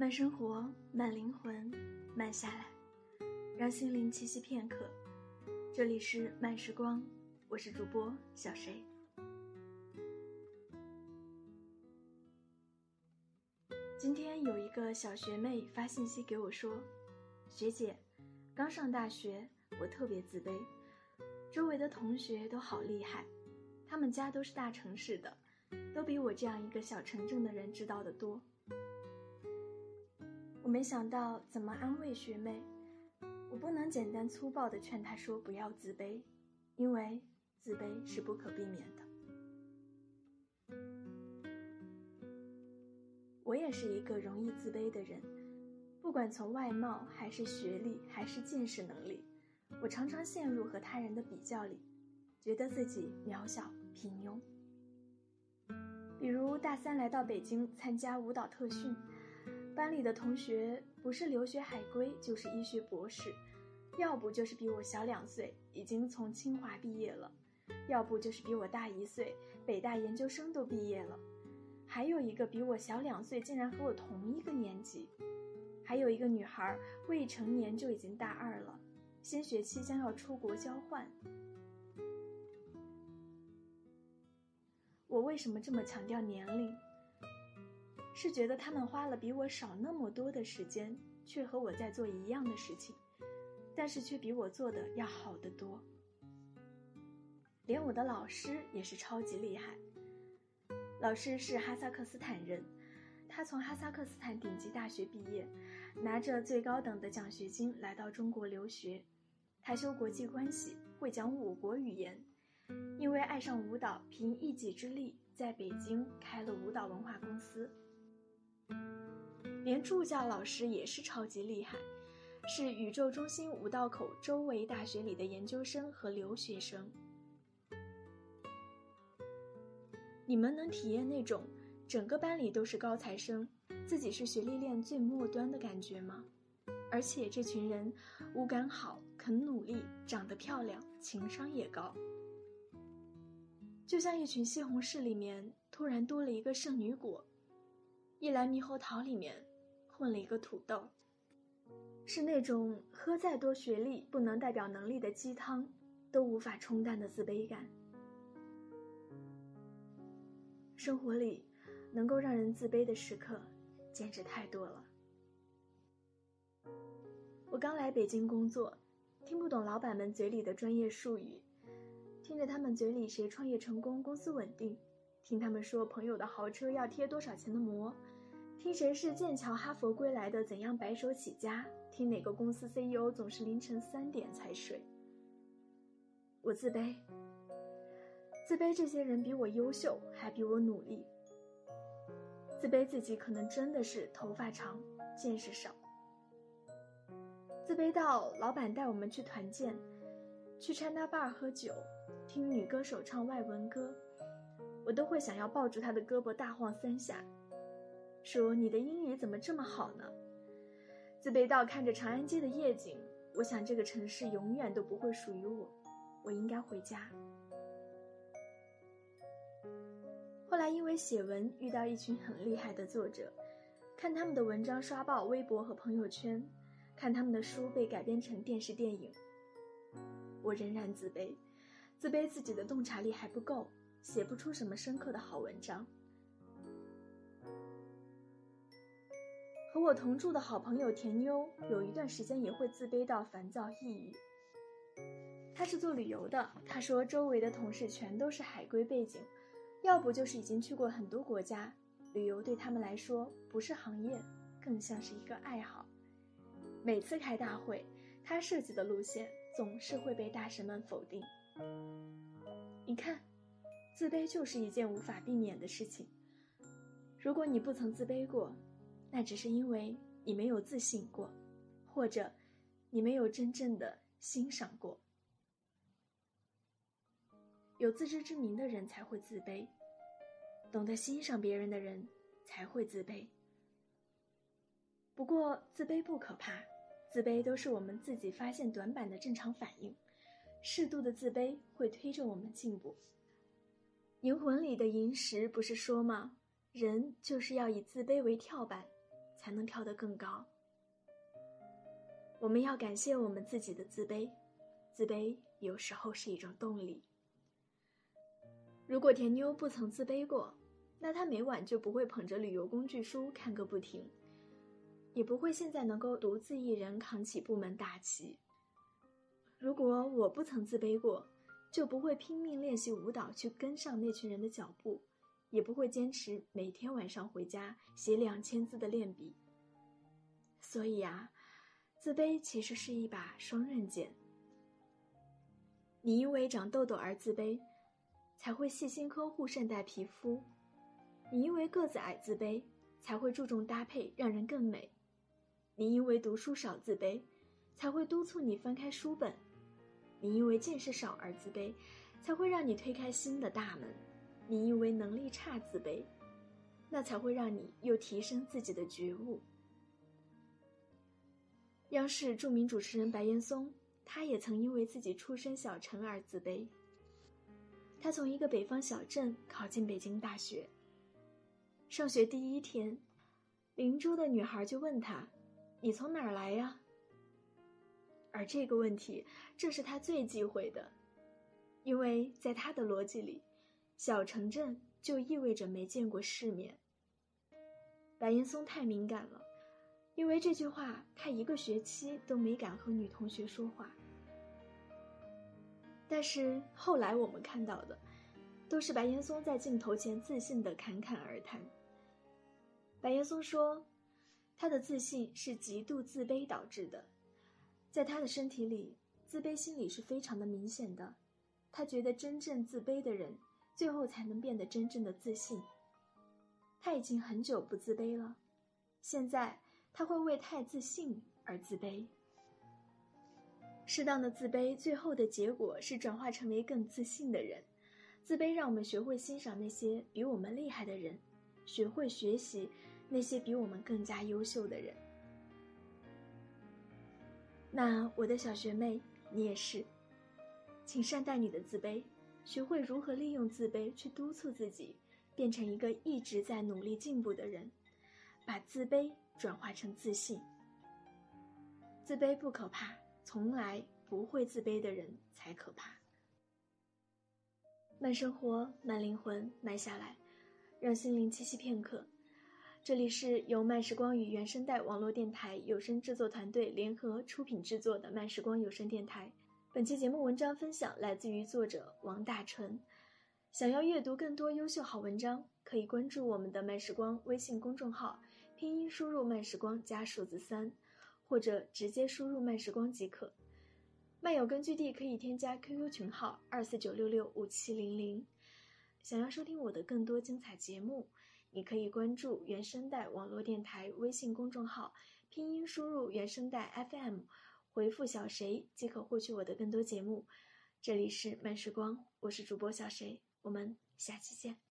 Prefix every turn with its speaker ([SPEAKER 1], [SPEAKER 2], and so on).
[SPEAKER 1] 慢生活，慢灵魂，慢下来，让心灵栖息片刻。这里是慢时光，我是主播小谁。今天有一个小学妹发信息给我说：“学姐，刚上大学，我特别自卑，周围的同学都好厉害，他们家都是大城市的，都比我这样一个小城镇的人知道的多。”我没想到怎么安慰学妹，我不能简单粗暴的劝她说不要自卑，因为自卑是不可避免的。我也是一个容易自卑的人，不管从外貌还是学历还是见识能力，我常常陷入和他人的比较里，觉得自己渺小平庸。比如大三来到北京参加舞蹈特训。班里的同学不是留学海归，就是医学博士，要不就是比我小两岁，已经从清华毕业了，要不就是比我大一岁，北大研究生都毕业了，还有一个比我小两岁，竟然和我同一个年级，还有一个女孩未成年就已经大二了，新学期将要出国交换。我为什么这么强调年龄？是觉得他们花了比我少那么多的时间，却和我在做一样的事情，但是却比我做的要好得多。连我的老师也是超级厉害。老师是哈萨克斯坦人，他从哈萨克斯坦顶级大学毕业，拿着最高等的奖学金来到中国留学。他修国际关系，会讲五国语言，因为爱上舞蹈，凭一己之力在北京开了舞蹈文化公司。连助教老师也是超级厉害，是宇宙中心五道口周围大学里的研究生和留学生。你们能体验那种整个班里都是高材生，自己是学历链最末端的感觉吗？而且这群人五感好，肯努力，长得漂亮，情商也高，就像一群西红柿里面突然多了一个圣女果，一篮猕猴桃里面。混了一个土豆，是那种喝再多学历不能代表能力的鸡汤，都无法冲淡的自卑感。生活里，能够让人自卑的时刻，简直太多了。我刚来北京工作，听不懂老板们嘴里的专业术语，听着他们嘴里谁创业成功、公司稳定，听他们说朋友的豪车要贴多少钱的膜。听谁是剑桥、哈佛归来的，怎样白手起家？听哪个公司 CEO 总是凌晨三点才睡？我自卑，自卑这些人比我优秀，还比我努力。自卑自己可能真的是头发长，见识少。自卑到老板带我们去团建，去 China Bar 喝酒，听女歌手唱外文歌，我都会想要抱住她的胳膊大晃三下。说你的英语怎么这么好呢？自卑到看着长安街的夜景，我想这个城市永远都不会属于我，我应该回家。后来因为写文遇到一群很厉害的作者，看他们的文章刷爆微博和朋友圈，看他们的书被改编成电视电影，我仍然自卑，自卑自己的洞察力还不够，写不出什么深刻的好文章。和我同住的好朋友田妞，有一段时间也会自卑到烦躁抑郁。她是做旅游的，她说周围的同事全都是海归背景，要不就是已经去过很多国家，旅游对他们来说不是行业，更像是一个爱好。每次开大会，她设计的路线总是会被大神们否定。你看，自卑就是一件无法避免的事情。如果你不曾自卑过，那只是因为你没有自信过，或者你没有真正的欣赏过。有自知之明的人才会自卑，懂得欣赏别人的人才会自卑。不过自卑不可怕，自卑都是我们自己发现短板的正常反应，适度的自卑会推着我们进步。《银魂》里的银石不是说吗？人就是要以自卑为跳板。才能跳得更高。我们要感谢我们自己的自卑，自卑有时候是一种动力。如果甜妞不曾自卑过，那她每晚就不会捧着旅游工具书看个不停，也不会现在能够独自一人扛起部门大旗。如果我不曾自卑过，就不会拼命练习舞蹈去跟上那群人的脚步，也不会坚持每天晚上回家写两千字的练笔。所以啊，自卑其实是一把双刃剑。你因为长痘痘而自卑。才会细心呵护善待皮肤，你因为个子矮自卑，才会注重搭配让人更美；你因为读书少自卑，才会督促你翻开书本；你因为见识少而自卑，才会让你推开新的大门；你因为能力差自卑，那才会让你又提升自己的觉悟。央视著名主持人白岩松，他也曾因为自己出身小城而自卑。他从一个北方小镇考进北京大学。上学第一天，邻桌的女孩就问他：“你从哪儿来呀？”而这个问题正是他最忌讳的，因为在他的逻辑里，小城镇就意味着没见过世面。白岩松太敏感了，因为这句话，他一个学期都没敢和女同学说话。但是后来我们看到的，都是白岩松在镜头前自信的侃侃而谈。白岩松说，他的自信是极度自卑导致的，在他的身体里，自卑心理是非常的明显的。他觉得真正自卑的人，最后才能变得真正的自信。他已经很久不自卑了，现在他会为太自信而自卑。适当的自卑，最后的结果是转化成为更自信的人。自卑让我们学会欣赏那些比我们厉害的人，学会学习那些比我们更加优秀的人。那我的小学妹，你也是，请善待你的自卑，学会如何利用自卑去督促自己，变成一个一直在努力进步的人，把自卑转化成自信。自卑不可怕。从来不会自卑的人才可怕。慢生活，慢灵魂，慢下来，让心灵栖息片刻。这里是由慢时光与原声带网络电台有声制作团队联合出品制作的慢时光有声电台。本期节目文章分享来自于作者王大纯。想要阅读更多优秀好文章，可以关注我们的慢时光微信公众号，拼音输入慢时光加数字三。或者直接输入“慢时光”即可。漫友根据地可以添加 QQ 群号二四九六六五七零零。想要收听我的更多精彩节目，你可以关注原声带网络电台微信公众号，拼音输入“原声带 FM”，回复“小谁”即可获取我的更多节目。这里是慢时光，我是主播小谁，我们下期见。